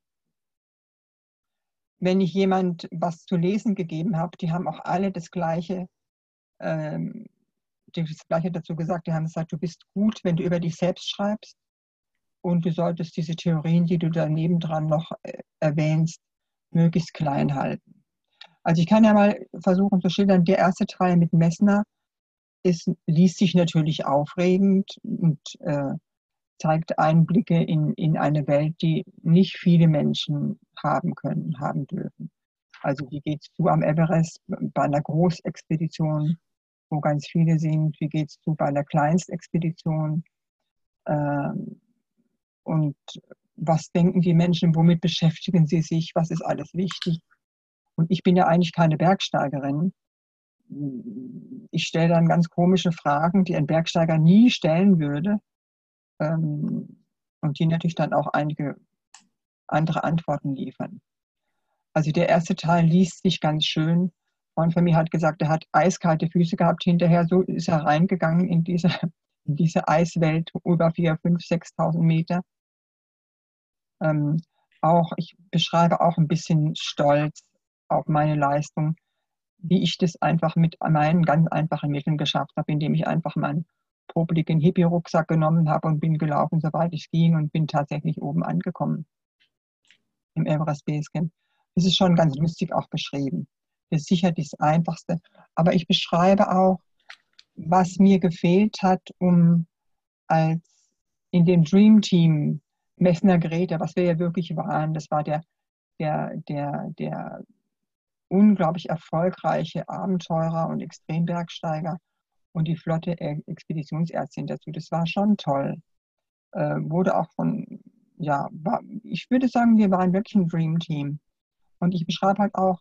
wenn ich jemand was zu lesen gegeben habe, die haben auch alle das gleiche, ähm, das Gleiche dazu gesagt. Die haben gesagt, du bist gut, wenn du über dich selbst schreibst und du solltest diese Theorien, die du daneben dran noch äh, erwähnst, möglichst klein halten. Also ich kann ja mal versuchen zu schildern, der erste Teil mit Messner ist, liest sich natürlich aufregend und äh, zeigt Einblicke in, in eine Welt, die nicht viele Menschen haben können, haben dürfen. Also wie geht es zu am Everest bei einer Großexpedition, wo ganz viele sind? Wie geht es zu bei einer Kleinstexpedition? Ähm, und was denken die Menschen? Womit beschäftigen sie sich? Was ist alles wichtig? Und ich bin ja eigentlich keine Bergsteigerin. Ich stelle dann ganz komische Fragen, die ein Bergsteiger nie stellen würde. Ähm, und die natürlich dann auch einige andere Antworten liefern. Also der erste Teil liest sich ganz schön. Freund von mir hat gesagt, er hat eiskalte Füße gehabt hinterher. So ist er reingegangen in diese, in diese Eiswelt über 4.000, 5.000, 6.000 Meter. Ähm, auch, ich beschreibe auch ein bisschen stolz auf meine Leistung, wie ich das einfach mit meinen ganz einfachen Mitteln geschafft habe, indem ich einfach meinen popligen Hippie-Rucksack genommen habe und bin gelaufen, soweit es ging und bin tatsächlich oben angekommen im Everest Base Camp. Das ist schon ganz lustig auch beschrieben. Das ist sicher das Einfachste. Aber ich beschreibe auch, was mir gefehlt hat, um als in dem Dream Team Messner Geräte, was wir ja wirklich waren, das war der, der, der, der unglaublich erfolgreiche Abenteurer und Extrembergsteiger und die flotte Expeditionsärztin dazu. Das war schon toll. Äh, wurde auch von, ja, war, ich würde sagen, wir waren wirklich ein Dream Team. Und ich beschreibe halt auch,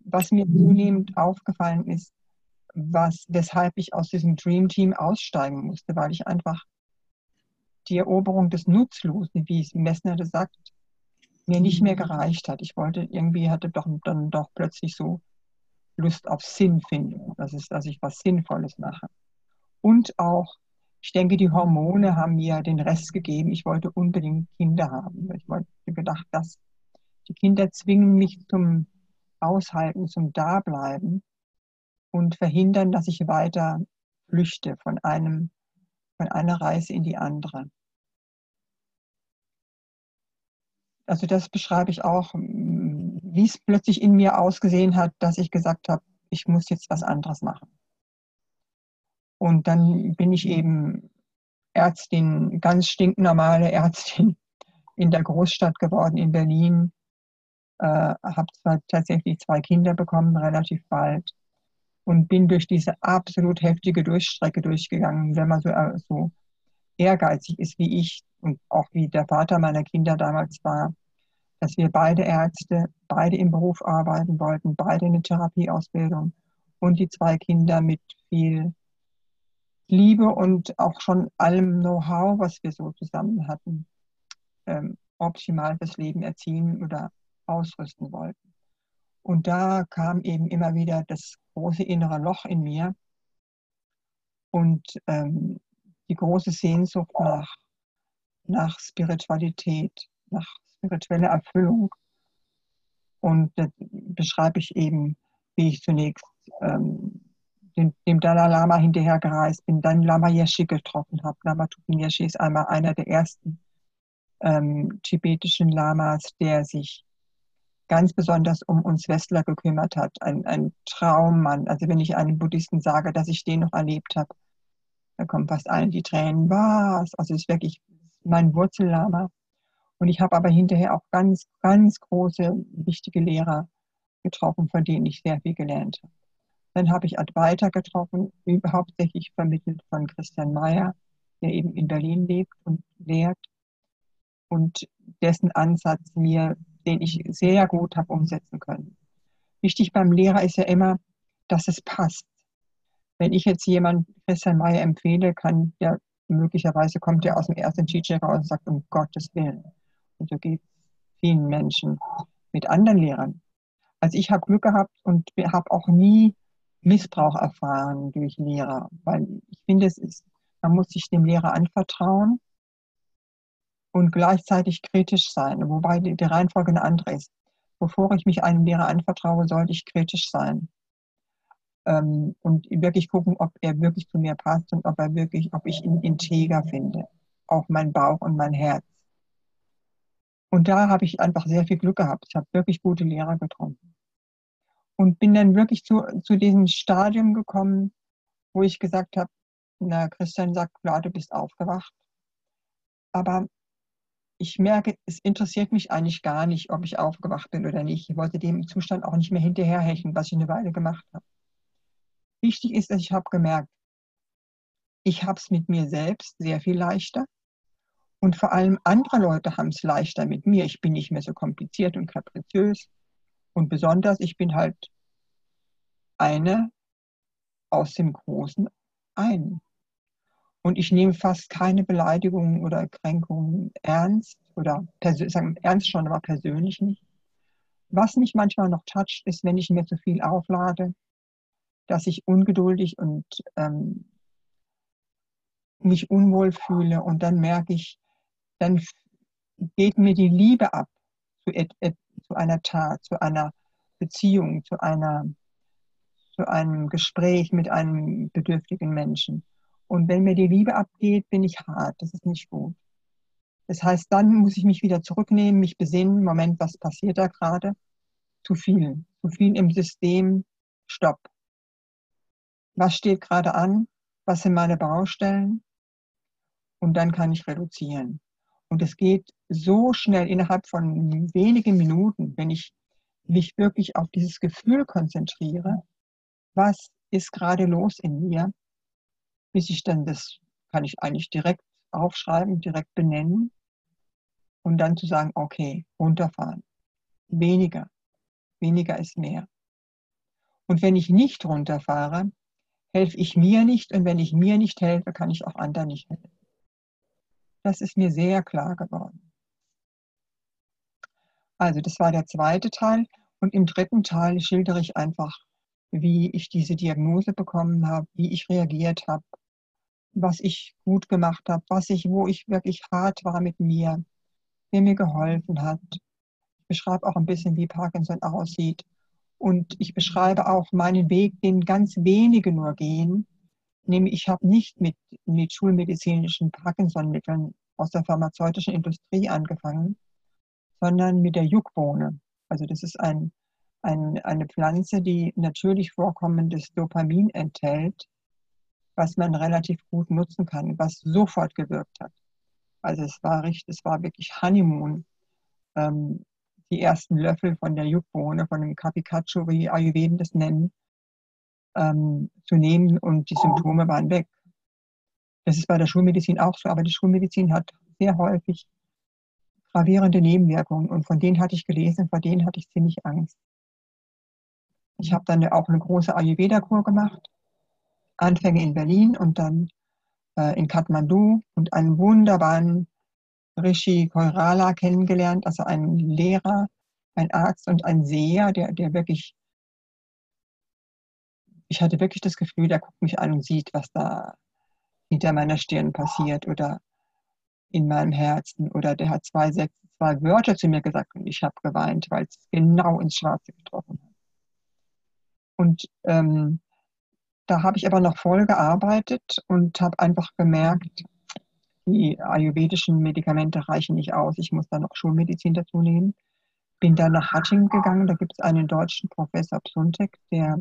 was mir zunehmend aufgefallen ist, was, weshalb ich aus diesem Dream Team aussteigen musste, weil ich einfach die Eroberung des Nutzlosen, wie es Messner das sagt, mir nicht mehr gereicht hat. Ich wollte irgendwie, hatte doch dann doch plötzlich so Lust auf Sinnfindung, das ist, dass ich was Sinnvolles mache. Und auch, ich denke, die Hormone haben mir den Rest gegeben. Ich wollte unbedingt Kinder haben. Ich wollte gedacht, dass die Kinder zwingen mich zum Aushalten, zum Dableiben und verhindern, dass ich weiter flüchte von einem, von einer Reise in die andere. Also das beschreibe ich auch, wie es plötzlich in mir ausgesehen hat, dass ich gesagt habe, ich muss jetzt was anderes machen. Und dann bin ich eben Ärztin, ganz stinknormale Ärztin in der Großstadt geworden, in Berlin, äh, habe zwar tatsächlich zwei Kinder bekommen, relativ bald, und bin durch diese absolut heftige Durchstrecke durchgegangen. Wenn man so, äh, so ehrgeizig ist wie ich und auch wie der Vater meiner Kinder damals war, dass wir beide Ärzte, beide im Beruf arbeiten wollten, beide eine Therapieausbildung und die zwei Kinder mit viel Liebe und auch schon allem Know-how, was wir so zusammen hatten, ähm, optimal fürs Leben erziehen oder ausrüsten wollten. Und da kam eben immer wieder das große innere Loch in mir und ähm, die große Sehnsucht nach, nach Spiritualität, nach spiritueller Erfüllung. Und das beschreibe ich eben, wie ich zunächst ähm, dem, dem, Dalai Lama hinterher gereist bin, dann Lama Yeshe getroffen habe. Lama Tupin Yeshe ist einmal einer der ersten ähm, tibetischen Lamas, der sich ganz besonders um uns Westler gekümmert hat. Ein, ein Traummann. Also wenn ich einem Buddhisten sage, dass ich den noch erlebt habe, da kommen fast allen die Tränen. Was? Also es ist wirklich mein Wurzellama. Und ich habe aber hinterher auch ganz, ganz große, wichtige Lehrer getroffen, von denen ich sehr viel gelernt habe. Dann habe ich Advaita getroffen, hauptsächlich vermittelt von Christian Mayer, der eben in Berlin lebt und lehrt und dessen Ansatz mir den ich sehr gut habe umsetzen können. Wichtig beim Lehrer ist ja immer, dass es passt. Wenn ich jetzt jemand Christian Mayer empfehle, kann der möglicherweise kommt der aus dem ersten Teacher raus und sagt, um Gottes Willen. Und so geht es vielen Menschen mit anderen Lehrern. Also ich habe Glück gehabt und habe auch nie Missbrauch erfahren durch Lehrer, weil ich finde, es ist, man muss sich dem Lehrer anvertrauen und gleichzeitig kritisch sein, wobei die, Reihenfolge eine andere ist. Bevor ich mich einem Lehrer anvertraue, sollte ich kritisch sein. ähm, und wirklich gucken, ob er wirklich zu mir passt und ob er wirklich, ob ich ihn integer finde. Auch mein Bauch und mein Herz. Und da habe ich einfach sehr viel Glück gehabt. Ich habe wirklich gute Lehrer getroffen. Und bin dann wirklich zu, zu diesem Stadium gekommen, wo ich gesagt habe, na, Christian sagt, klar, du bist aufgewacht. Aber ich merke, es interessiert mich eigentlich gar nicht, ob ich aufgewacht bin oder nicht. Ich wollte dem Zustand auch nicht mehr hinterherhechen, was ich eine Weile gemacht habe. Wichtig ist, dass ich habe gemerkt, ich habe es mit mir selbst sehr viel leichter und vor allem andere Leute haben es leichter mit mir. Ich bin nicht mehr so kompliziert und kapriziös und besonders, ich bin halt eine aus dem großen einen. Und ich nehme fast keine Beleidigungen oder Kränkungen ernst oder sagen ernst schon, aber persönlich nicht. Was mich manchmal noch toucht, ist, wenn ich mir zu viel auflade, dass ich ungeduldig und ähm, mich unwohl fühle und dann merke ich, dann geht mir die Liebe ab zu, zu einer Tat, zu einer Beziehung, zu einer zu einem Gespräch mit einem bedürftigen Menschen. Und wenn mir die Liebe abgeht, bin ich hart. Das ist nicht gut. Das heißt, dann muss ich mich wieder zurücknehmen, mich besinnen. Moment, was passiert da gerade? Zu viel. Zu viel im System. Stopp was steht gerade an, was sind meine Baustellen und dann kann ich reduzieren. Und es geht so schnell innerhalb von wenigen Minuten, wenn ich mich wirklich auf dieses Gefühl konzentriere, was ist gerade los in mir, bis ich dann das kann ich eigentlich direkt aufschreiben, direkt benennen und dann zu sagen, okay, runterfahren. Weniger. Weniger ist mehr. Und wenn ich nicht runterfahre, helfe ich mir nicht und wenn ich mir nicht helfe, kann ich auch anderen nicht helfen. Das ist mir sehr klar geworden. Also das war der zweite Teil und im dritten Teil schildere ich einfach, wie ich diese Diagnose bekommen habe, wie ich reagiert habe, was ich gut gemacht habe, was ich, wo ich wirklich hart war mit mir, wer mir geholfen hat. Ich beschreibe auch ein bisschen, wie Parkinson aussieht und ich beschreibe auch meinen Weg, den ganz wenige nur gehen. Nämlich, ich habe nicht mit, mit schulmedizinischen Parkinson-Mitteln aus der pharmazeutischen Industrie angefangen, sondern mit der Juckbohne. Also das ist ein, ein, eine Pflanze, die natürlich vorkommendes Dopamin enthält, was man relativ gut nutzen kann, was sofort gewirkt hat. Also es war richtig, es war wirklich Honeymoon. Ähm, die ersten Löffel von der Juckbohne, von dem Kapikachu, wie Ayurveden das nennen, ähm, zu nehmen und die Symptome waren weg. Das ist bei der Schulmedizin auch so, aber die Schulmedizin hat sehr häufig gravierende Nebenwirkungen und von denen hatte ich gelesen, vor denen hatte ich ziemlich Angst. Ich habe dann auch eine große Ayurveda-Kur gemacht, Anfänge in Berlin und dann äh, in Kathmandu und einen wunderbaren Rishi Koirala kennengelernt, also einen Lehrer, ein Arzt und ein Seher, der, der wirklich, ich hatte wirklich das Gefühl, der guckt mich an und sieht, was da hinter meiner Stirn passiert oder in meinem Herzen oder der hat zwei Sätze, zwei Wörter zu mir gesagt und ich habe geweint, weil es genau ins Schwarze getroffen hat. Und ähm, da habe ich aber noch voll gearbeitet und habe einfach gemerkt, die ayurvedischen Medikamente reichen nicht aus. Ich muss da noch Schulmedizin dazu nehmen. Bin dann nach Hattingen gegangen. Da gibt es einen deutschen Professor Psuntek, der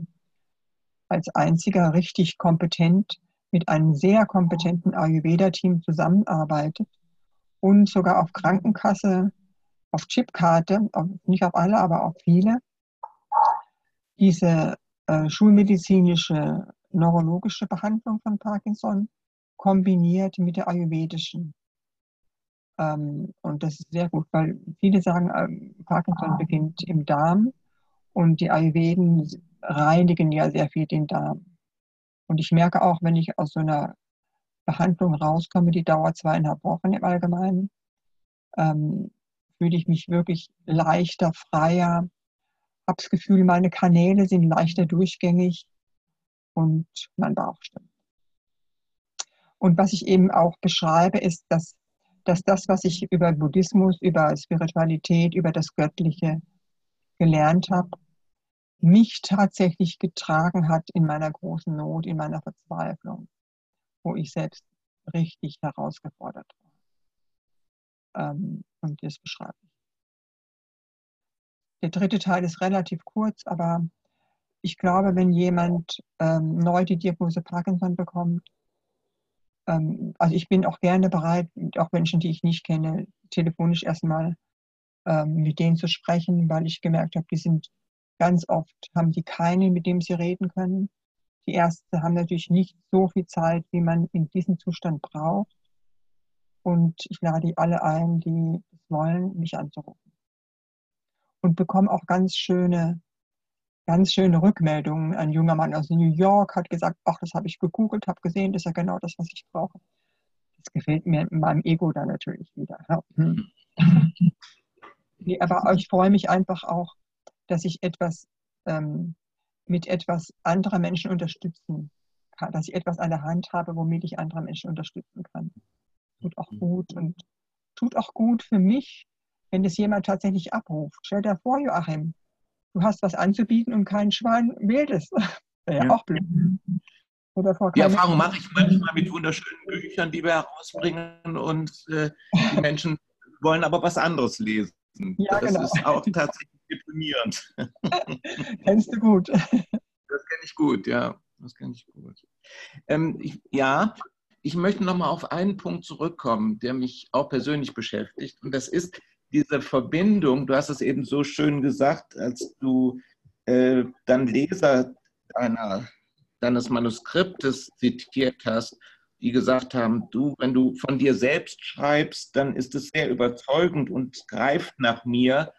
als einziger richtig kompetent mit einem sehr kompetenten Ayurveda-Team zusammenarbeitet und sogar auf Krankenkasse, auf Chipkarte, nicht auf alle, aber auf viele, diese äh, schulmedizinische neurologische Behandlung von Parkinson kombiniert mit der ayurvedischen. Ähm, und das ist sehr gut, weil viele sagen, ähm, Parkinson beginnt im Darm und die Ayurveden reinigen ja sehr viel den Darm. Und ich merke auch, wenn ich aus so einer Behandlung rauskomme, die dauert zweieinhalb Wochen im Allgemeinen, ähm, fühle ich mich wirklich leichter, freier, habe das Gefühl, meine Kanäle sind leichter durchgängig und mein Bauch stimmt. Und was ich eben auch beschreibe, ist, dass, dass das, was ich über Buddhismus, über Spiritualität, über das Göttliche gelernt habe, mich tatsächlich getragen hat in meiner großen Not, in meiner Verzweiflung, wo ich selbst richtig herausgefordert war. Ähm, und das beschreibe ich. Der dritte Teil ist relativ kurz, aber ich glaube, wenn jemand ähm, neu die Diagnose Parkinson bekommt, ähm, also ich bin auch gerne bereit, auch Menschen, die ich nicht kenne, telefonisch erstmal ähm, mit denen zu sprechen, weil ich gemerkt habe, die sind ganz oft, haben die keinen, mit dem sie reden können. Die Ärzte haben natürlich nicht so viel Zeit, wie man in diesem Zustand braucht. Und ich lade alle ein, die es wollen, mich anzurufen. Und bekomme auch ganz schöne, ganz schöne Rückmeldungen. Ein junger Mann aus New York hat gesagt, ach, das habe ich gegoogelt, habe gesehen, das ist ja genau das, was ich brauche. Das gefällt mir in meinem Ego dann natürlich wieder. Ja. Hm. nee, aber ich freue mich einfach auch, dass ich etwas ähm, mit etwas anderer Menschen unterstützen kann, dass ich etwas an der Hand habe, womit ich andere Menschen unterstützen kann. Tut auch gut und tut auch gut für mich, wenn es jemand tatsächlich abruft. Stell dir vor, Joachim, du hast was anzubieten und kein Schwein wählt es. Wäre ja, auch blöd. Die Erfahrung mache ich manchmal mit wunderschönen Büchern, die wir herausbringen und äh, die Menschen wollen aber was anderes lesen. Ja, das genau. ist auch tatsächlich deprimierend. Kennst du gut. Das kenne ich gut, ja. Das kenne ich gut. Ähm, ich, ja, ich möchte nochmal auf einen Punkt zurückkommen, der mich auch persönlich beschäftigt. Und das ist diese Verbindung, du hast es eben so schön gesagt, als du äh, dann Leser deiner, deines Manuskriptes zitiert hast, die gesagt haben, du, wenn du von dir selbst schreibst, dann ist es sehr überzeugend und greift nach mir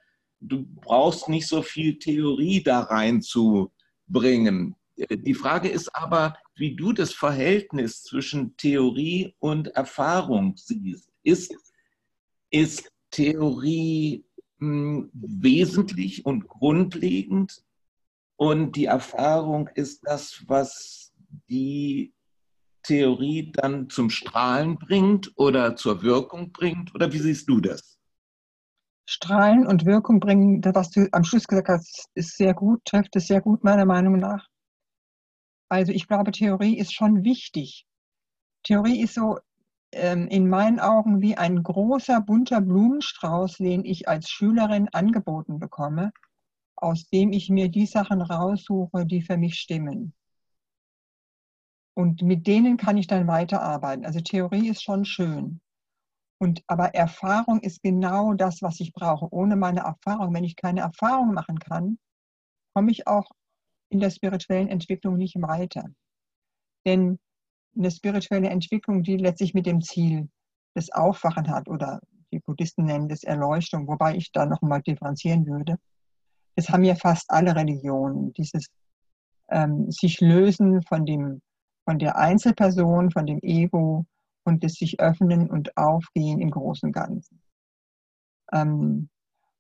du brauchst nicht so viel Theorie da reinzubringen. Die Frage ist aber, wie du das Verhältnis zwischen Theorie und Erfahrung siehst. Ist, ist Theorie mh, hm, wesentlich und grundlegend und die Erfahrung ist das, was die Theorie dann zum Strahlen bringt oder zur Wirkung bringt? Oder wie siehst du das? Strahlen und Wirkung bringen, was du am Schluss gesagt hast, ist sehr gut, trifft es sehr gut meiner Meinung nach. Also ich glaube, Theorie ist schon wichtig. Theorie ist so in meinen Augen wie ein großer bunter Blumenstrauß, den ich als Schülerin angeboten bekomme, aus dem ich mir die Sachen raussuche, die für mich stimmen. Und mit denen kann ich dann weiterarbeiten. Also Theorie ist schon schön. Und, aber Erfahrung ist genau das, was ich brauche. Ohne meine Erfahrung, wenn ich keine Erfahrung machen kann, komme ich auch in der spirituellen Entwicklung nicht weiter. Denn eine spirituelle Entwicklung, die letztlich mit dem Ziel des Aufwachen hat, oder die Buddhisten nennen das Erleuchtung, wobei ich da nochmal differenzieren würde. Das haben ja fast alle Religionen, dieses ähm, sich lösen von, dem, von der Einzelperson, von dem Ego, und das sich öffnen und aufgehen im großen Ganzen. Ähm,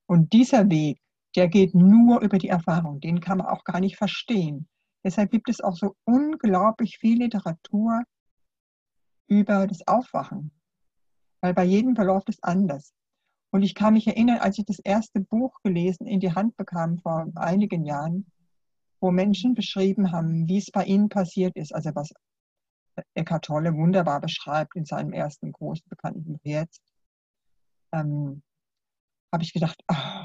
und dieser Weg, der geht nur über die Erfahrung, den kann man auch gar nicht verstehen. Deshalb gibt es auch so unglaublich viel Literatur über das Aufwachen, weil bei jedem verläuft es anders. Und ich kann mich erinnern, als ich das erste Buch gelesen in die Hand bekam vor einigen Jahren, wo Menschen beschrieben haben, wie es bei ihnen passiert ist, also was Eckhart Tolle wunderbar beschreibt in seinem ersten großen bekannten jetzt, ähm, habe ich gedacht, oh,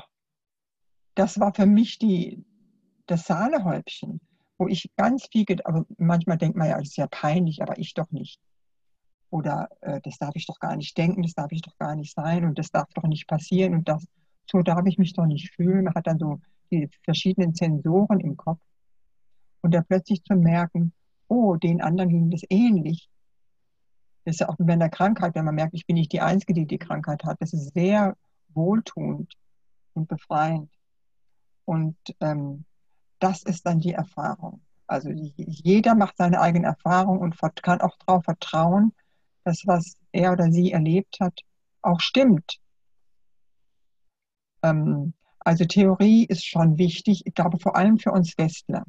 das war für mich die, das Sahnehäubchen, wo ich ganz viel, aber manchmal denkt man ja, das ist ja peinlich, aber ich doch nicht. Oder äh, das darf ich doch gar nicht denken, das darf ich doch gar nicht sein und das darf doch nicht passieren und das, so darf ich mich doch nicht fühlen. Man hat dann so die verschiedenen Sensoren im Kopf und da plötzlich zu merken, oh, den anderen ging das ähnlich. Das ist ja auch bei einer Krankheit, wenn man merkt, ich bin nicht die Einzige, die die Krankheit hat. Das ist sehr wohltuend und befreiend. Und ähm, das ist dann die Erfahrung. Also jeder macht seine eigene Erfahrung und kann auch darauf vertrauen, dass was er oder sie erlebt hat, auch stimmt. Ähm, also Theorie ist schon wichtig, ich glaube vor allem für uns Westler.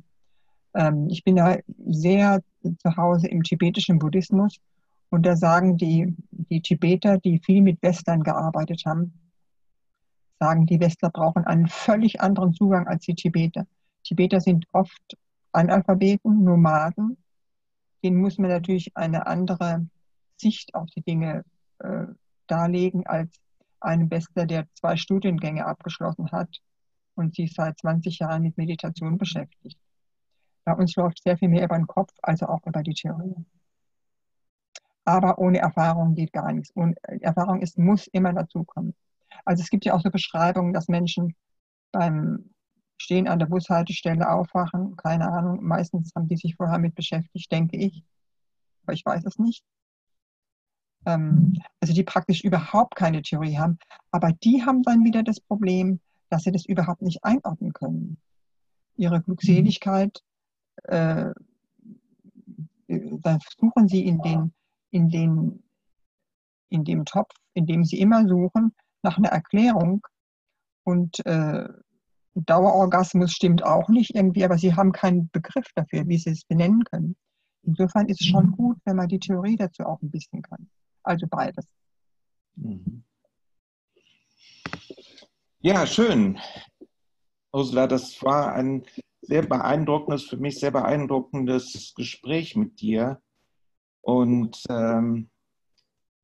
Ähm, ich bin da sehr zu Hause im tibetischen Buddhismus und da sagen die, die Tibeter, die viel mit Westlern gearbeitet haben, sagen, die Westler brauchen einen völlig anderen Zugang als die Tibeter. Tibeter sind oft Analphabeten, Nomaden. Denen muss man natürlich eine andere Sicht auf die Dinge äh, darlegen als einem Bester, der zwei Studiengänge abgeschlossen hat und sich seit 20 Jahren mit Meditation beschäftigt. Bei uns läuft sehr viel mehr über den Kopf, also auch über die Theorie. Aber ohne Erfahrung geht gar nichts. Und Erfahrung ist, muss immer dazukommen. Also es gibt ja auch so Beschreibungen, dass Menschen beim Stehen an der Bushaltestelle aufwachen. Keine Ahnung, meistens haben die sich vorher mit beschäftigt, denke ich. Aber ich weiß es nicht. Ähm, also die praktisch überhaupt keine Theorie haben. Aber die haben dann wieder das Problem, dass sie das überhaupt nicht einordnen können. Ihre Glückseligkeit, äh, da suchen sie in, den, in, den, in dem Topf, in dem sie immer suchen, nach einer Erklärung. Und äh, Dauerorgasmus stimmt auch nicht irgendwie, aber sie haben keinen Begriff dafür, wie sie es benennen können. Insofern ist es schon mhm. gut, wenn man die Theorie dazu auch ein bisschen kann. Also beides. Mhm. Ja, schön. Ursula, das war ein sehr beeindruckendes, für mich sehr beeindruckendes Gespräch mit dir. Und ähm,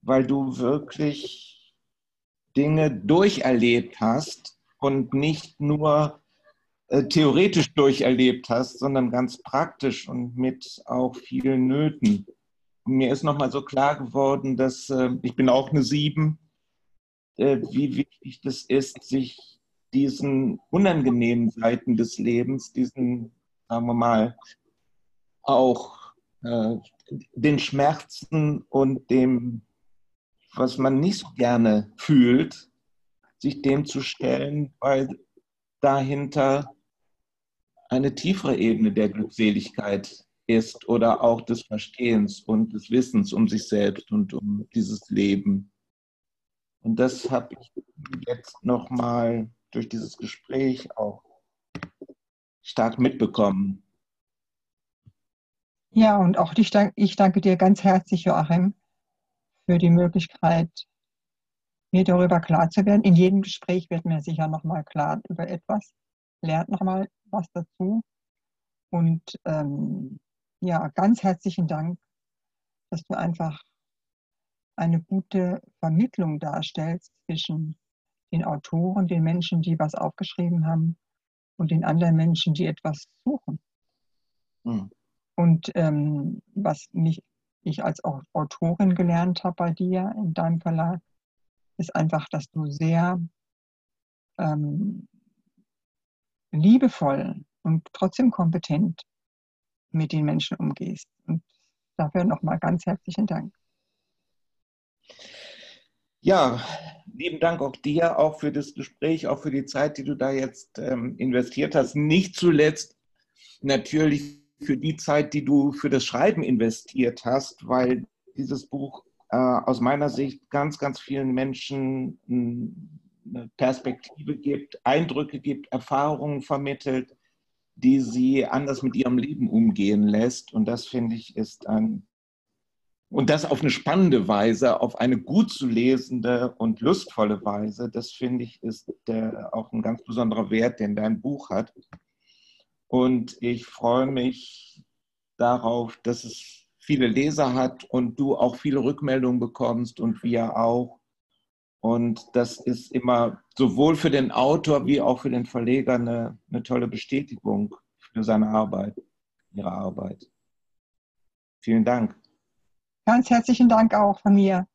weil du wirklich Dinge durcherlebt hast und nicht nur äh, theoretisch durcherlebt hast, sondern ganz praktisch und mit auch vielen Nöten. Mir ist nochmal so klar geworden, dass äh, ich bin auch eine Sieben, äh, wie wichtig das ist, sich diesen unangenehmen Seiten des Lebens, diesen, sagen wir mal, auch äh, den Schmerzen und dem, was man nicht so gerne fühlt, sich dem zu stellen, weil dahinter eine tiefere Ebene der Glückseligkeit ist oder auch des Verstehens und des Wissens um sich selbst und um dieses Leben. Und das habe ich jetzt nochmal durch dieses Gespräch auch stark mitbekommen. Ja, und auch ich, danke dir ganz herzlich, Joachim, für die Möglichkeit, mir darüber klar zu werden. In jedem Gespräch wird mir sicher nochmal klar über etwas, lernt nochmal was dazu. Und ähm, ja, ganz herzlichen Dank, dass du einfach eine gute Vermittlung darstellst zwischen den Autoren, den Menschen, die was aufgeschrieben haben und den anderen Menschen, die etwas suchen. Mhm. Und ähm, was mich, ich als Autorin gelernt habe bei dir in deinem Verlag, ist einfach, dass du sehr ähm, liebevoll und trotzdem kompetent mit den Menschen umgehst. Und dafür nochmal ganz herzlichen Dank. Ja, lieben Dank auch dir, auch für das Gespräch, auch für die Zeit, die du da jetzt ähm, investiert hast. Nicht zuletzt natürlich für die Zeit, die du für das Schreiben investiert hast, weil dieses Buch äh, aus meiner Sicht ganz, ganz vielen Menschen eine Perspektive gibt, Eindrücke gibt, Erfahrungen vermittelt, die sie anders mit ihrem Leben umgehen lässt. Und das finde ich ist ein, und das auf eine spannende Weise, auf eine gut zu lesende und lustvolle Weise, das finde ich ist der, auch ein ganz besonderer Wert, den dein Buch hat. Und ich freue mich darauf, dass es viele Leser hat und du auch viele Rückmeldungen bekommst und wir auch. Und das ist immer sowohl für den Autor wie auch für den Verleger eine, eine tolle Bestätigung für seine Arbeit, ihre Arbeit. Vielen Dank. Ganz herzlichen Dank auch von mir.